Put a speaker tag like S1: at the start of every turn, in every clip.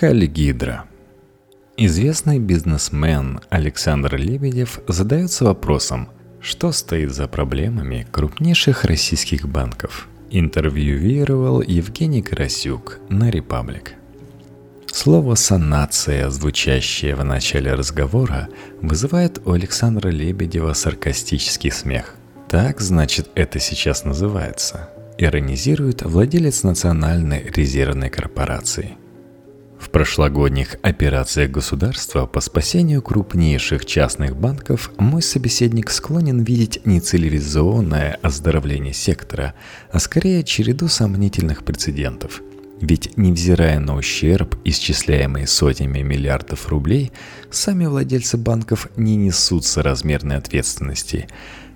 S1: Хальгидра. Известный бизнесмен Александр Лебедев задается вопросом, что стоит за проблемами крупнейших российских банков. Интервьюировал Евгений Карасюк на «Репаблик». Слово «санация», звучащее в начале разговора, вызывает у Александра Лебедева саркастический смех. Так, значит, это сейчас называется. Иронизирует владелец Национальной резервной корпорации. В прошлогодних операциях государства по спасению крупнейших частных банков мой собеседник склонен видеть не цивилизованное оздоровление сектора, а скорее череду сомнительных прецедентов. Ведь, невзирая на ущерб, исчисляемый сотнями миллиардов рублей, сами владельцы банков не несут соразмерной ответственности.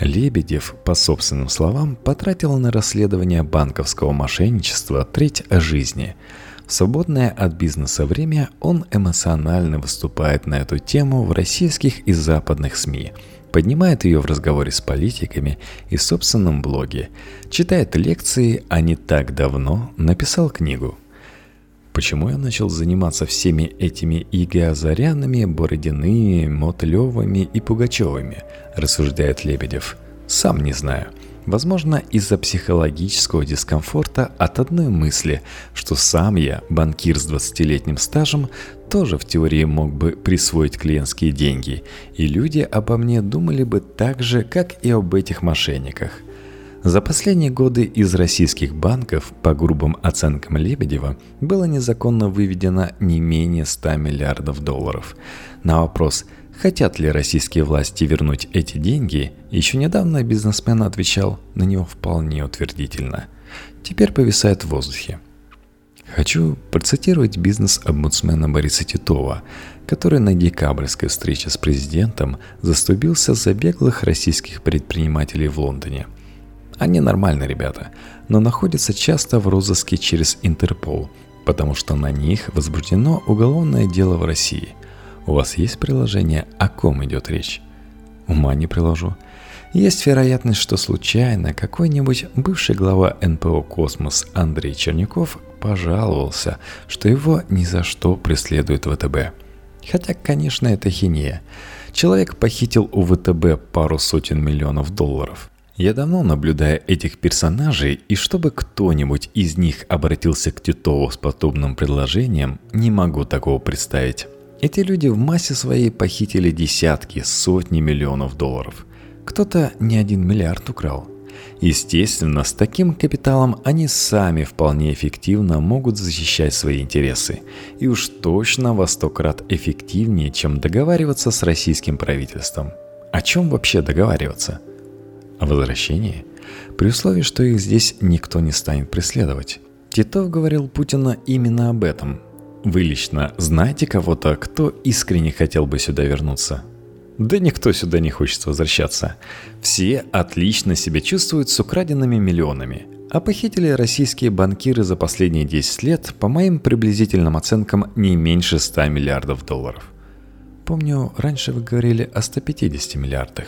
S1: Лебедев, по собственным словам, потратил на расследование банковского мошенничества треть жизни – в свободное от бизнеса время он эмоционально выступает на эту тему в российских и западных СМИ, поднимает ее в разговоре с политиками и в собственном блоге, читает лекции, а не так давно написал книгу. Почему я начал заниматься всеми этими Игиазарянами, Бородиными, Мотлевыми и Пугачевыми, рассуждает Лебедев. Сам не знаю – Возможно, из-за психологического дискомфорта от одной мысли, что сам я, банкир с 20-летним стажем, тоже в теории мог бы присвоить клиентские деньги, и люди обо мне думали бы так же, как и об этих мошенниках. За последние годы из российских банков, по грубым оценкам Лебедева, было незаконно выведено не менее 100 миллиардов долларов. На вопрос – Хотят ли российские власти вернуть эти деньги, еще недавно бизнесмен отвечал на него вполне утвердительно. Теперь повисает в воздухе. Хочу процитировать бизнес-омбудсмена Бориса Титова, который на декабрьской встрече с президентом заступился за беглых российских предпринимателей в Лондоне. Они нормальные ребята, но находятся часто в розыске через Интерпол, потому что на них возбуждено уголовное дело в России – у вас есть приложение, о ком идет речь? Ума не приложу. Есть вероятность, что случайно какой-нибудь бывший глава НПО «Космос» Андрей Черняков пожаловался, что его ни за что преследует ВТБ. Хотя, конечно, это хинея. Человек похитил у ВТБ пару сотен миллионов долларов. Я давно наблюдаю этих персонажей, и чтобы кто-нибудь из них обратился к Титову с подобным предложением, не могу такого представить. Эти люди в массе своей похитили десятки, сотни миллионов долларов. Кто-то не один миллиард украл. Естественно, с таким капиталом они сами вполне эффективно могут защищать свои интересы. И уж точно во сто крат эффективнее, чем договариваться с российским правительством. О чем вообще договариваться? О возвращении? При условии, что их здесь никто не станет преследовать. Титов говорил Путина именно об этом, вы лично знаете кого-то, кто искренне хотел бы сюда вернуться? Да никто сюда не хочет возвращаться. Все отлично себя чувствуют с украденными миллионами. А похитили российские банкиры за последние 10 лет, по моим приблизительным оценкам, не меньше 100 миллиардов долларов. Помню, раньше вы говорили о 150 миллиардах.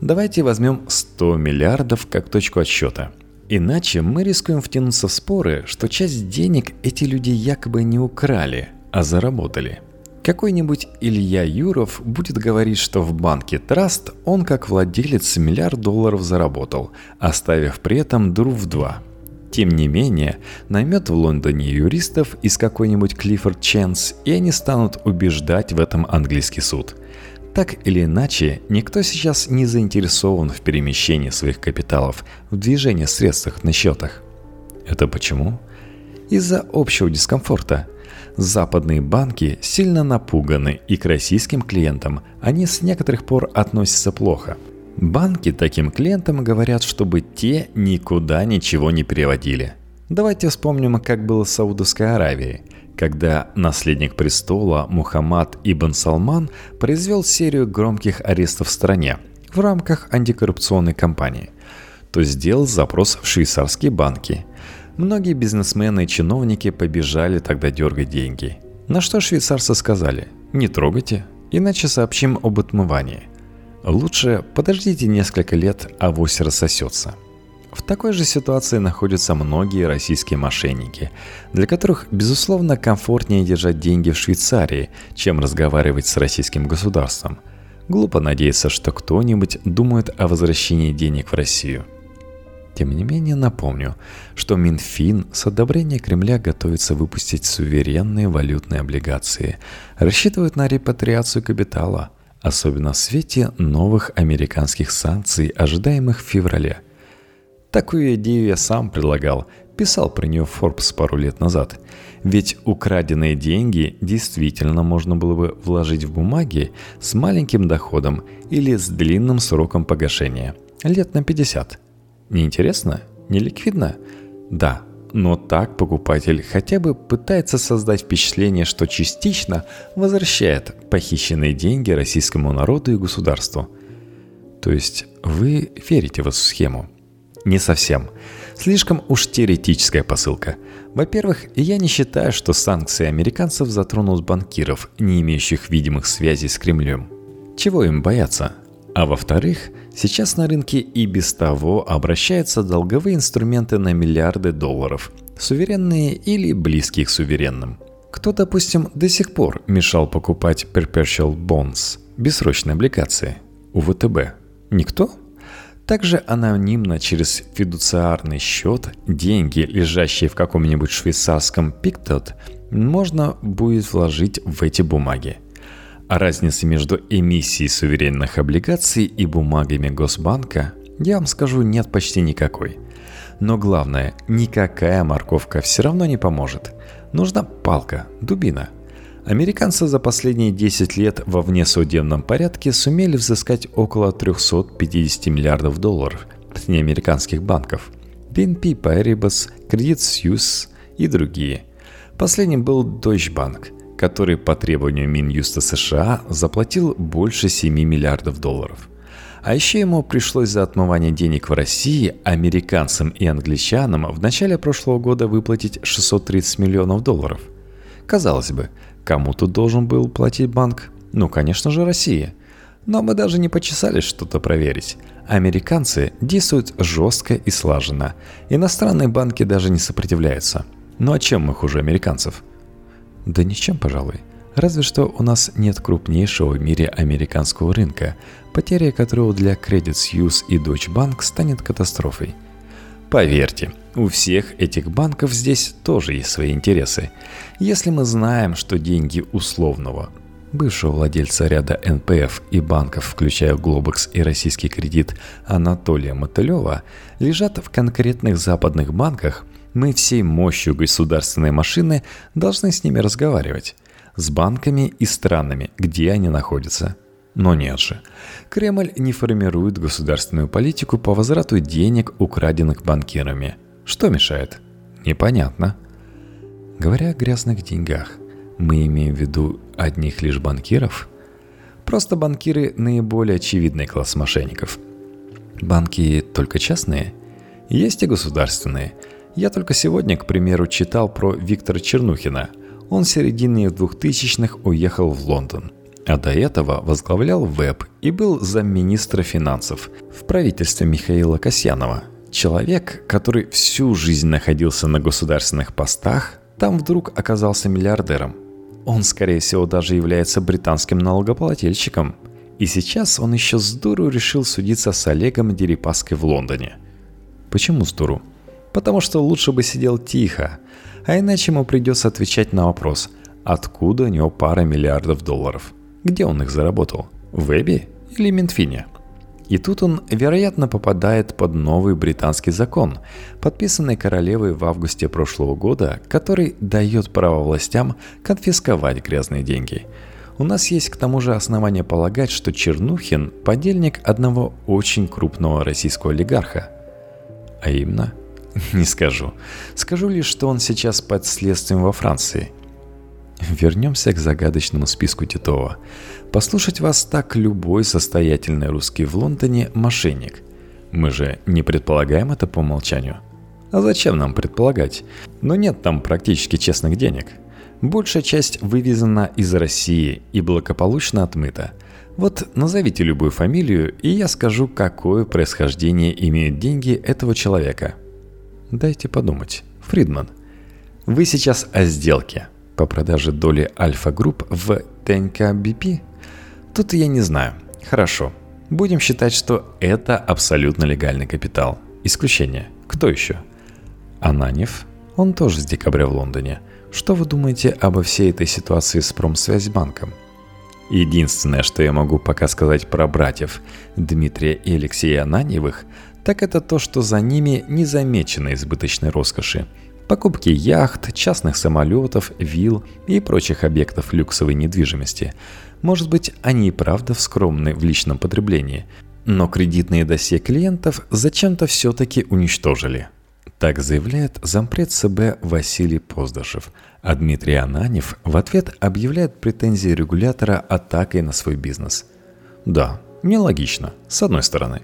S1: Давайте возьмем 100 миллиардов как точку отсчета – Иначе мы рискуем втянуться в споры, что часть денег эти люди якобы не украли, а заработали. Какой-нибудь Илья Юров будет говорить, что в банке Траст он как владелец миллиард долларов заработал, оставив при этом дыру в два. Тем не менее, наймет в Лондоне юристов из какой-нибудь Клиффорд Ченс, и они станут убеждать в этом английский суд – так или иначе, никто сейчас не заинтересован в перемещении своих капиталов, в движении средств на счетах. Это почему? Из-за общего дискомфорта. Западные банки сильно напуганы, и к российским клиентам они с некоторых пор относятся плохо. Банки таким клиентам говорят, чтобы те никуда ничего не переводили. Давайте вспомним, как было с Саудовской Аравией – когда наследник престола Мухаммад Ибн Салман произвел серию громких арестов в стране в рамках антикоррупционной кампании, то сделал запрос в швейцарские банки. Многие бизнесмены и чиновники побежали тогда дергать деньги. На что швейцарцы сказали «Не трогайте, иначе сообщим об отмывании». Лучше подождите несколько лет, а авось рассосется. В такой же ситуации находятся многие российские мошенники, для которых, безусловно, комфортнее держать деньги в Швейцарии, чем разговаривать с российским государством. Глупо надеяться, что кто-нибудь думает о возвращении денег в Россию. Тем не менее, напомню, что Минфин с одобрения Кремля готовится выпустить суверенные валютные облигации, рассчитывают на репатриацию капитала, особенно в свете новых американских санкций, ожидаемых в феврале – Такую идею я сам предлагал, писал про нее Forbes пару лет назад. Ведь украденные деньги действительно можно было бы вложить в бумаги с маленьким доходом или с длинным сроком погашения. Лет на 50. Неинтересно? Не ликвидно? Да, но так покупатель хотя бы пытается создать впечатление, что частично возвращает похищенные деньги российскому народу и государству. То есть вы верите в эту схему – не совсем. Слишком уж теоретическая посылка. Во-первых, я не считаю, что санкции американцев затронут банкиров, не имеющих видимых связей с Кремлем. Чего им бояться? А во-вторых, сейчас на рынке и без того обращаются долговые инструменты на миллиарды долларов, суверенные или близкие к суверенным. Кто, допустим, до сих пор мешал покупать perpetual bonds, бессрочные облигации, у ВТБ? Никто? Также анонимно через фидуциарный счет деньги, лежащие в каком-нибудь швейцарском пиктот, можно будет вложить в эти бумаги. А разницы между эмиссией суверенных облигаций и бумагами Госбанка, я вам скажу, нет почти никакой. Но главное, никакая морковка все равно не поможет. Нужна палка, дубина – Американцы за последние 10 лет во внесудебном порядке сумели взыскать около 350 миллиардов долларов с неамериканских банков. BNP Paribas, Credit Suisse и другие. Последним был Deutsche Bank, который по требованию Минюста США заплатил больше 7 миллиардов долларов. А еще ему пришлось за отмывание денег в России американцам и англичанам в начале прошлого года выплатить 630 миллионов долларов. Казалось бы, Кому тут должен был платить банк? Ну, конечно же, Россия. Но мы даже не почесались что-то проверить. Американцы действуют жестко и слаженно. Иностранные банки даже не сопротивляются. Ну а чем мы хуже американцев? Да ничем, пожалуй. Разве что у нас нет крупнейшего в мире американского рынка, потеря которого для Credit Suisse и Deutsche Bank станет катастрофой. Поверьте, у всех этих банков здесь тоже есть свои интересы. Если мы знаем, что деньги условного бывшего владельца ряда НПФ и банков, включая Глобекс и российский кредит Анатолия Мотылева, лежат в конкретных западных банках, мы всей мощью государственной машины должны с ними разговаривать. С банками и странами, где они находятся – но нет же. Кремль не формирует государственную политику по возврату денег, украденных банкирами. Что мешает? Непонятно. Говоря о грязных деньгах, мы имеем в виду одних лишь банкиров? Просто банкиры – наиболее очевидный класс мошенников. Банки только частные? Есть и государственные. Я только сегодня, к примеру, читал про Виктора Чернухина. Он в середине 2000-х уехал в Лондон – а до этого возглавлял ВЭБ и был замминистра финансов в правительстве Михаила Касьянова. Человек, который всю жизнь находился на государственных постах, там вдруг оказался миллиардером. Он, скорее всего, даже является британским налогоплательщиком. И сейчас он еще с дуру решил судиться с Олегом Дерипаской в Лондоне. Почему с дуру? Потому что лучше бы сидел тихо, а иначе ему придется отвечать на вопрос, откуда у него пара миллиардов долларов – где он их заработал? В Вебе или Минфине? И тут он, вероятно, попадает под новый британский закон, подписанный королевой в августе прошлого года, который дает право властям конфисковать грязные деньги. У нас есть к тому же основания полагать, что Чернухин – подельник одного очень крупного российского олигарха. А именно? Не скажу. Скажу лишь, что он сейчас под следствием во Франции – Вернемся к загадочному списку Титова. Послушать вас так любой состоятельный русский в Лондоне мошенник. Мы же не предполагаем это по умолчанию. А зачем нам предполагать? Но нет там практически честных денег. Большая часть вывезена из России и благополучно отмыта. Вот назовите любую фамилию, и я скажу, какое происхождение имеют деньги этого человека. Дайте подумать. Фридман. Вы сейчас о сделке по продаже доли Альфа Групп в ТНК БП? Тут я не знаю. Хорошо. Будем считать, что это абсолютно легальный капитал. Исключение. Кто еще? Ананев. Он тоже с декабря в Лондоне – что вы думаете обо всей этой ситуации с Промсвязьбанком? Единственное, что я могу пока сказать про братьев Дмитрия и Алексея Ананьевых, так это то, что за ними не замечено избыточной роскоши. Покупки яхт, частных самолетов, вилл и прочих объектов люксовой недвижимости. Может быть, они и правда вскромны в личном потреблении, но кредитные досье клиентов зачем-то все-таки уничтожили. Так заявляет зампред ЦБ Василий Поздашев, а Дмитрий Ананев в ответ объявляет претензии регулятора атакой на свой бизнес. Да, нелогично, с одной стороны.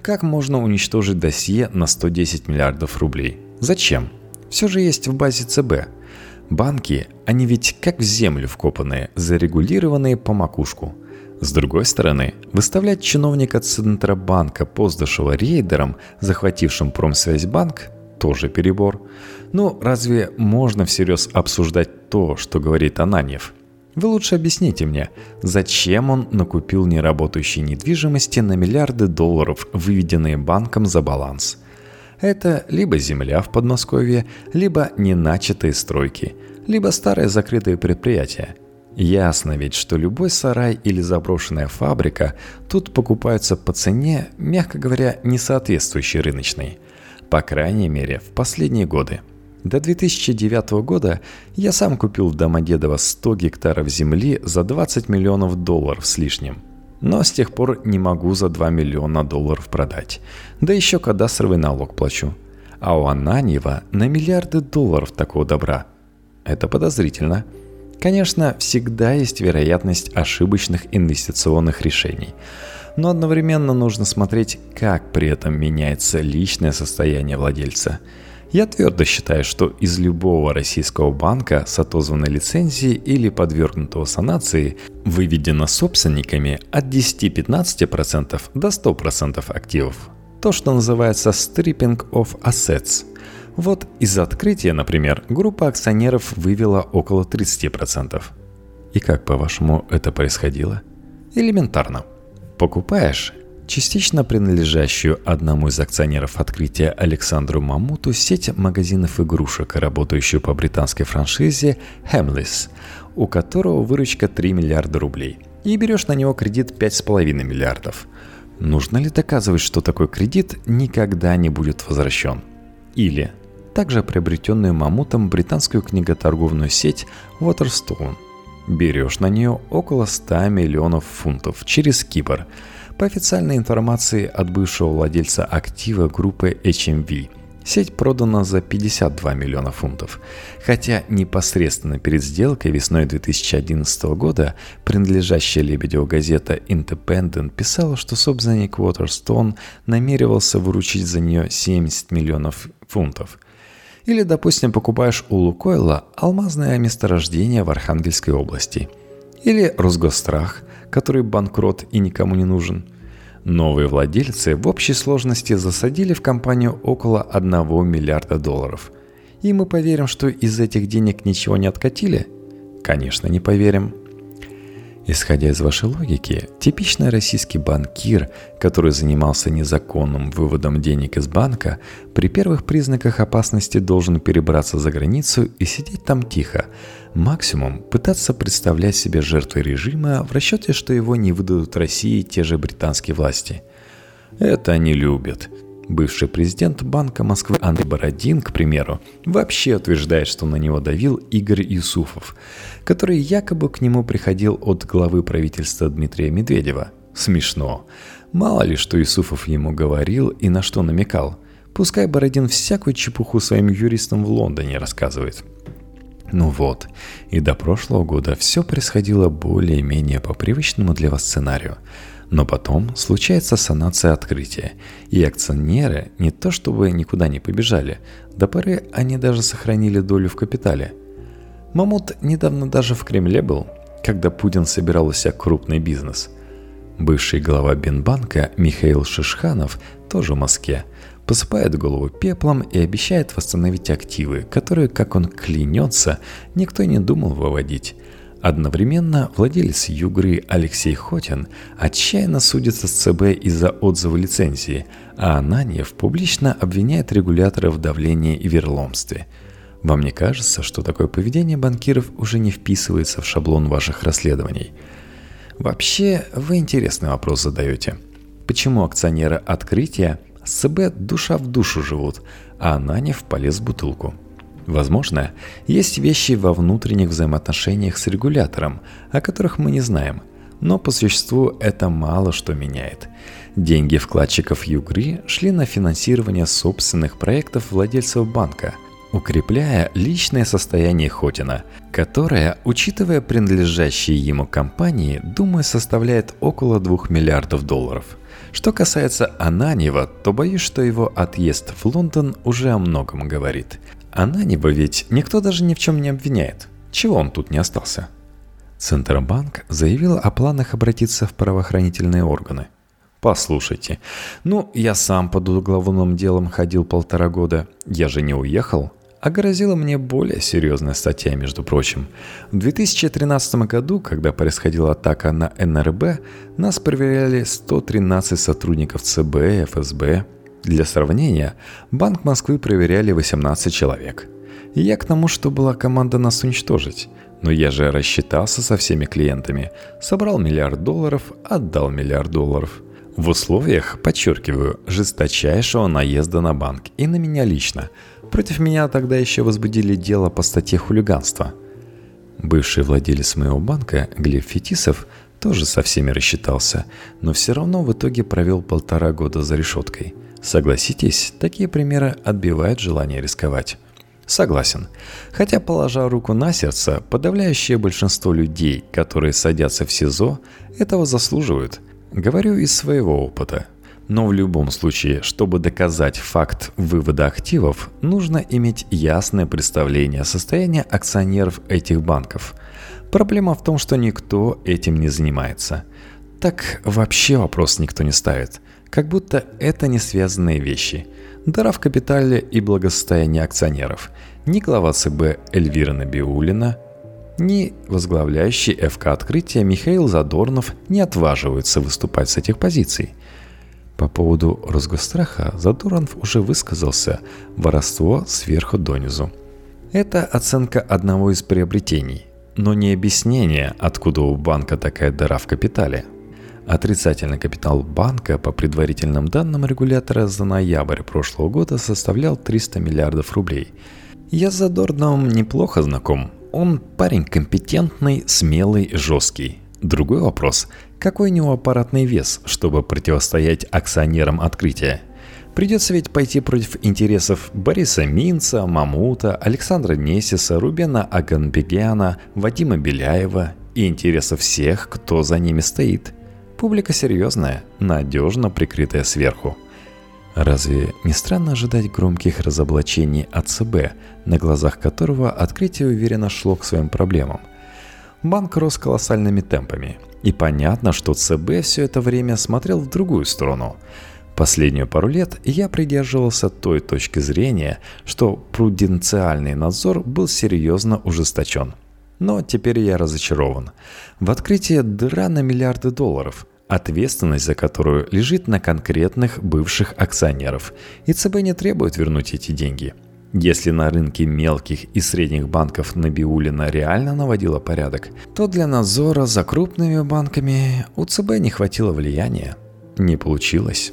S1: Как можно уничтожить досье на 110 миллиардов рублей? Зачем? Все же есть в базе ЦБ. Банки, они ведь как в землю вкопанные, зарегулированные по макушку. С другой стороны, выставлять чиновника Центробанка Поздашева рейдером, захватившим Промсвязьбанк, тоже перебор. Ну, разве можно всерьез обсуждать то, что говорит Ананьев? Вы лучше объясните мне, зачем он накупил неработающей недвижимости на миллиарды долларов, выведенные банком за баланс? Это либо земля в Подмосковье, либо неначатые стройки, либо старые закрытые предприятия. Ясно ведь, что любой сарай или заброшенная фабрика тут покупаются по цене, мягко говоря, не соответствующей рыночной – по крайней мере, в последние годы. До 2009 года я сам купил в Домодедово 100 гектаров земли за 20 миллионов долларов с лишним. Но с тех пор не могу за 2 миллиона долларов продать. Да еще кадастровый налог плачу. А у Ананьева на миллиарды долларов такого добра. Это подозрительно. Конечно, всегда есть вероятность ошибочных инвестиционных решений – но одновременно нужно смотреть, как при этом меняется личное состояние владельца. Я твердо считаю, что из любого российского банка с отозванной лицензией или подвергнутого санации выведено собственниками от 10-15% до 100% активов. То, что называется stripping of assets. Вот из открытия, например, группа акционеров вывела около 30%. И как, по-вашему, это происходило? Элементарно. Покупаешь частично принадлежащую одному из акционеров открытия Александру Мамуту сеть магазинов игрушек, работающую по британской франшизе Hamleys, у которого выручка 3 миллиарда рублей, и берешь на него кредит 5,5 миллиардов. Нужно ли доказывать, что такой кредит никогда не будет возвращен? Или также приобретенную Мамутом британскую книготорговную сеть Waterstone – Берешь на нее около 100 миллионов фунтов через Кипр. По официальной информации от бывшего владельца актива группы HMV, сеть продана за 52 миллиона фунтов. Хотя непосредственно перед сделкой весной 2011 года принадлежащая Лебедеву газета Independent писала, что собственник Waterstone намеревался выручить за нее 70 миллионов фунтов – или, допустим, покупаешь у Лукойла алмазное месторождение в Архангельской области. Или Росгострах, который банкрот и никому не нужен. Новые владельцы в общей сложности засадили в компанию около 1 миллиарда долларов. И мы поверим, что из этих денег ничего не откатили? Конечно, не поверим. Исходя из вашей логики, типичный российский банкир, который занимался незаконным выводом денег из банка, при первых признаках опасности должен перебраться за границу и сидеть там тихо. Максимум пытаться представлять себя жертвой режима в расчете, что его не выдадут России те же британские власти. Это они любят. Бывший президент Банка Москвы Андрей Бородин, к примеру, вообще утверждает, что на него давил Игорь Юсуфов, который якобы к нему приходил от главы правительства Дмитрия Медведева. Смешно. Мало ли, что Юсуфов ему говорил и на что намекал. Пускай Бородин всякую чепуху своим юристам в Лондоне рассказывает. Ну вот, и до прошлого года все происходило более-менее по привычному для вас сценарию – но потом случается санация открытия, и акционеры не то чтобы никуда не побежали, до поры они даже сохранили долю в капитале. Мамут недавно даже в Кремле был, когда Путин собирал у себя крупный бизнес. Бывший глава Бинбанка Михаил Шишханов, тоже в Москве, посыпает голову пеплом и обещает восстановить активы, которые, как он клянется, никто не думал выводить. Одновременно владелец Югры Алексей Хотин отчаянно судится с ЦБ из-за отзыва лицензии, а Ананьев публично обвиняет регулятора в давлении и верломстве. Вам не кажется, что такое поведение банкиров уже не вписывается в шаблон ваших расследований? Вообще, вы интересный вопрос задаете. Почему акционеры открытия с ЦБ душа в душу живут, а Ананьев полез в бутылку? Возможно, есть вещи во внутренних взаимоотношениях с регулятором, о которых мы не знаем, но по существу это мало что меняет. Деньги вкладчиков Югри шли на финансирование собственных проектов владельцев банка, укрепляя личное состояние Хотина, которое, учитывая принадлежащие ему компании, думаю, составляет около 2 миллиардов долларов. Что касается Ананева, то боюсь, что его отъезд в Лондон уже о многом говорит. Ананева ведь никто даже ни в чем не обвиняет. Чего он тут не остался? Центробанк заявил о планах обратиться в правоохранительные органы. Послушайте, ну, я сам под уголовным делом ходил полтора года. Я же не уехал. А грозила мне более серьезная статья, между прочим. В 2013 году, когда происходила атака на НРБ, нас проверяли 113 сотрудников ЦБ и ФСБ, для сравнения, Банк Москвы проверяли 18 человек. Я к тому, что была команда нас уничтожить. Но я же рассчитался со всеми клиентами, собрал миллиард долларов, отдал миллиард долларов. В условиях, подчеркиваю, жесточайшего наезда на банк и на меня лично. Против меня тогда еще возбудили дело по статье хулиганства. Бывший владелец моего банка, Глеб Фетисов, тоже со всеми рассчитался, но все равно в итоге провел полтора года за решеткой – Согласитесь, такие примеры отбивают желание рисковать. Согласен. Хотя, положа руку на сердце, подавляющее большинство людей, которые садятся в СИЗО, этого заслуживают. Говорю из своего опыта. Но в любом случае, чтобы доказать факт вывода активов, нужно иметь ясное представление о состоянии акционеров этих банков. Проблема в том, что никто этим не занимается. Так вообще вопрос никто не ставит – как будто это не связанные вещи. Дара в капитале и благосостояние акционеров. Ни глава ЦБ Эльвира Набиулина, ни возглавляющий ФК открытия Михаил Задорнов не отваживаются выступать с этих позиций. По поводу Росгосстраха Задорнов уже высказался «воровство сверху донизу». Это оценка одного из приобретений, но не объяснение, откуда у банка такая дыра в капитале – Отрицательный капитал банка по предварительным данным регулятора за ноябрь прошлого года составлял 300 миллиардов рублей. Я с Задорновым неплохо знаком. Он парень компетентный, смелый, жесткий. Другой вопрос – какой у него аппаратный вес, чтобы противостоять акционерам открытия? Придется ведь пойти против интересов Бориса Минца, Мамута, Александра Несиса, Рубена Аганбегяна, Вадима Беляева и интересов всех, кто за ними стоит – Публика серьезная, надежно прикрытая сверху. Разве не странно ожидать громких разоблачений от ЦБ, на глазах которого открытие уверенно шло к своим проблемам? Банк рос колоссальными темпами, и понятно, что ЦБ все это время смотрел в другую сторону. Последнюю пару лет я придерживался той точки зрения, что пруденциальный надзор был серьезно ужесточен. Но теперь я разочарован. В открытии дыра на миллиарды долларов, ответственность за которую лежит на конкретных бывших акционеров, и ЦБ не требует вернуть эти деньги. Если на рынке мелких и средних банков Набиулина реально наводила порядок, то для надзора за крупными банками у ЦБ не хватило влияния. Не получилось.